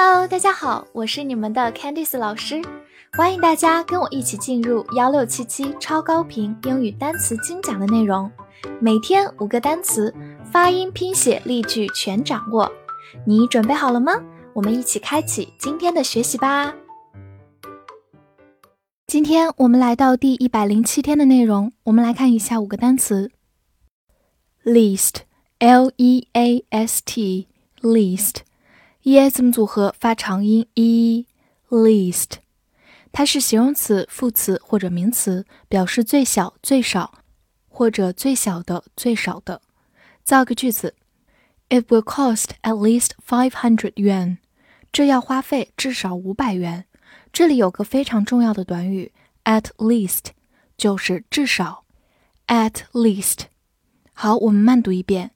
Hello，大家好，我是你们的 Candice 老师，欢迎大家跟我一起进入幺六七七超高频英语单词精讲的内容，每天五个单词，发音、拼写、例句全掌握，你准备好了吗？我们一起开启今天的学习吧。今天我们来到第一百零七天的内容，我们来看以下五个单词：least，l e a s t，least。E 字母组合发长音 e，least，它是形容词、副词或者名词，表示最小、最少，或者最小的、最少的。造个句子：It will cost at least five hundred yuan。这要花费至少五百元。这里有个非常重要的短语，at least，就是至少，at least。好，我们慢读一遍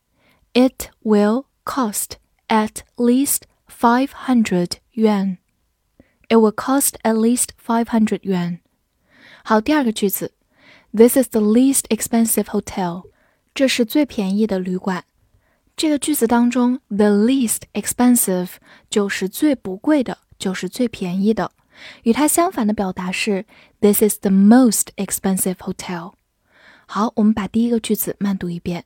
：It will cost at least five hundred yuan. It will cost at least five hundred yuan. 好，第二个句子，This is the least expensive hotel. 这是最便宜的旅馆。这个句子当中，the least expensive 就是最不贵的，就是最便宜的。与它相反的表达是 This is the most expensive hotel. 好，我们把第一个句子慢读一遍。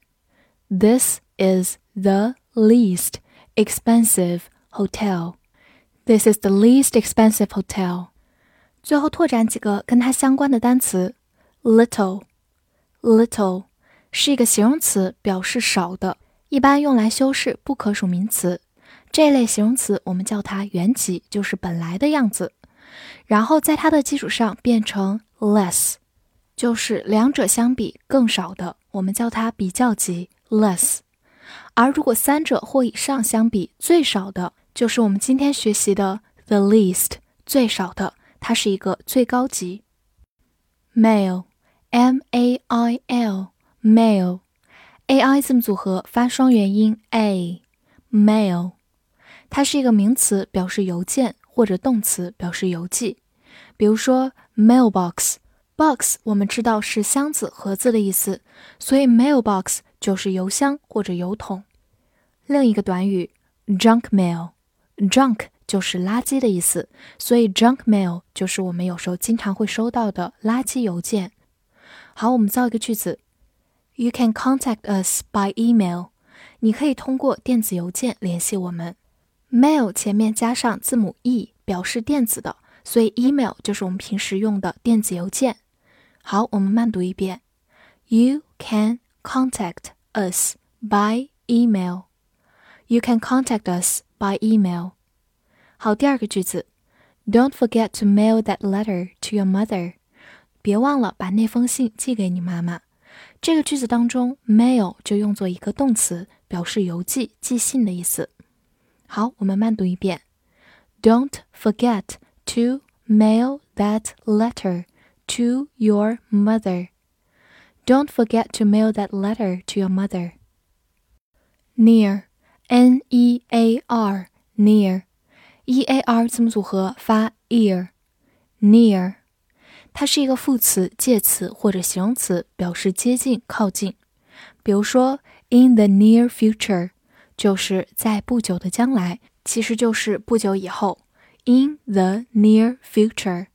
This is the least expensive Hotel, this is the least expensive hotel. 最后拓展几个跟它相关的单词。Little, little 是一个形容词，表示少的，一般用来修饰不可数名词。这类形容词我们叫它原级，就是本来的样子。然后在它的基础上变成 less，就是两者相比更少的，我们叫它比较级 less。而如果三者或以上相比最少的，就是我们今天学习的 the least 最少的，它是一个最高级。male mail mail ai 字母组合发双元音 a，male，它是一个名词，表示邮件，或者动词表示邮寄。比如说 mailbox，box 我们知道是箱子、盒子的意思，所以 mailbox 就是邮箱或者邮筒。另一个短语 junk mail。Junk 就是垃圾的意思，所以 junk mail 就是我们有时候经常会收到的垃圾邮件。好，我们造一个句子：You can contact us by email。你可以通过电子邮件联系我们。Mail 前面加上字母 e，表示电子的，所以 email 就是我们平时用的电子邮件。好，我们慢读一遍：You can contact us by email。You can contact us by email。好，第二个句子，Don't forget to mail that letter to your mother。别忘了把那封信寄给你妈妈。这个句子当中，mail 就用作一个动词，表示邮寄、寄信的意思。好，我们慢读一遍，Don't forget to mail that letter to your mother。Don't forget to mail that letter to your mother. Near n e a r near，e a r 字母组合发 ear，near，它是一个副词、介词或者形容词，表示接近、靠近。比如说，in the near future，就是在不久的将来，其实就是不久以后。in the near future，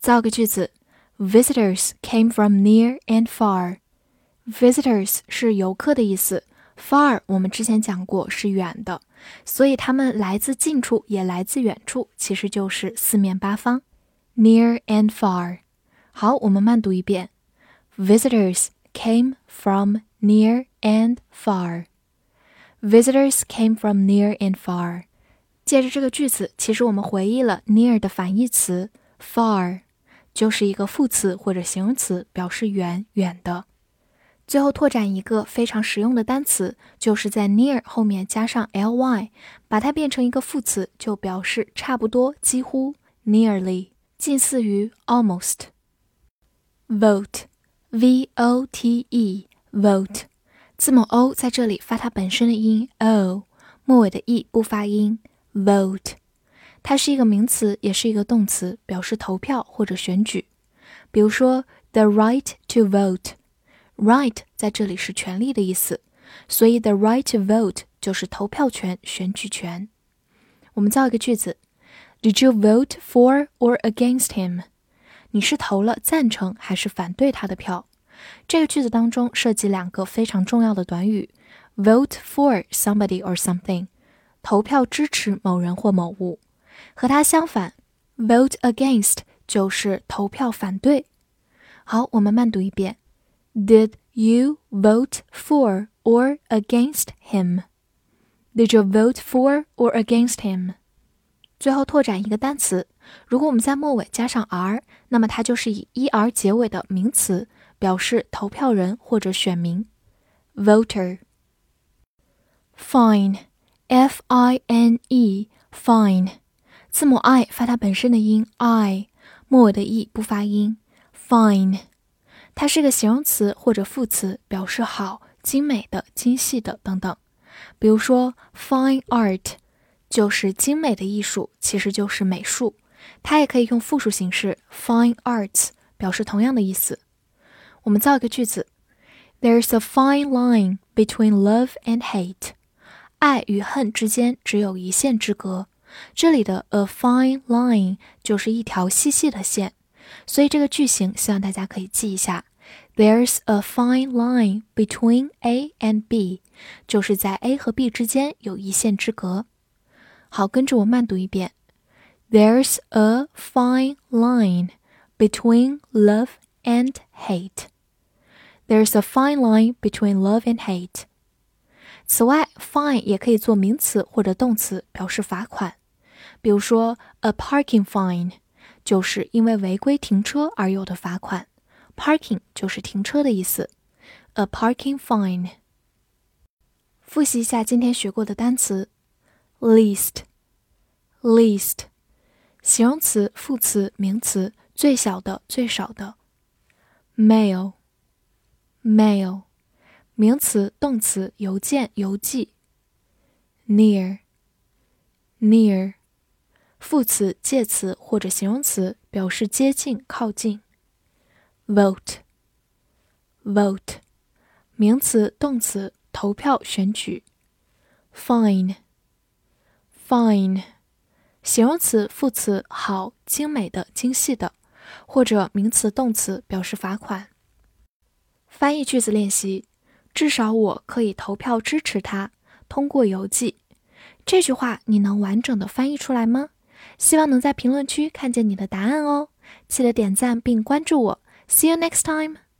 造个句子：Visitors came from near and far。Visitors 是游客的意思。 Far，我们之前讲过是远的，所以他们来自近处，也来自远处，其实就是四面八方。Near and far。好，我们慢读一遍。Visitors came from near and far. Visitors came from near and far. 借着这个句子，其实我们回忆了 near 的反义词 far，就是一个副词或者形容词，表示远远的。最后拓展一个非常实用的单词，就是在 near 后面加上 ly，把它变成一个副词，就表示差不多、几乎、nearly，近似于 almost。vote，v o t e，vote，字母 o 在这里发它本身的音 o，末尾的 e 不发音。vote，它是一个名词，也是一个动词，表示投票或者选举。比如说，the right to vote。Right 在这里是权利的意思，所以 the right to vote 就是投票权、选举权。我们造一个句子：Did you vote for or against him？你是投了赞成还是反对他的票？这个句子当中涉及两个非常重要的短语：vote for somebody or something，投票支持某人或某物；和它相反，vote against 就是投票反对。好，我们慢读一遍 ：Did you vote for or against him? Did you vote for or against him? 最后拓展一个单词，如果我们在末尾加上 r，那么它就是以 er 结尾的名词，表示投票人或者选民。voter。fine，f i n e，fine，字母 i 发它本身的音 i，末尾的 e 不发音。fine， 它是个形容词或者副词，表示好、精美的、精细的等等。比如说，fine art。就是精美的艺术，其实就是美术。它也可以用复数形式 fine arts 表示同样的意思。我们造一个句子：There's a fine line between love and hate。爱与恨之间只有一线之隔。这里的 a fine line 就是一条细细的线，所以这个句型希望大家可以记一下。There's a fine line between A and B，就是在 A 和 B 之间有一线之隔。好，跟着我慢读一遍。There's a fine line between love and hate. There's a fine line between love and hate. 此外，fine 也可以做名词或者动词，表示罚款。比如说，a parking fine 就是因为违规停车而有的罚款。Parking 就是停车的意思。A parking fine。复习一下今天学过的单词。least least 形容词、副词、名词，最小的、最少的。mail mail 名词、动词，邮件、邮寄。near near 副词、介词或者形容词，表示接近、靠近。vote vote 名词、动词，投票、选举。fine fine，形容词、副词，好、精美的、精细的，或者名词、动词，表示罚款。翻译句子练习：至少我可以投票支持他。通过邮寄，这句话你能完整的翻译出来吗？希望能在评论区看见你的答案哦！记得点赞并关注我。See you next time.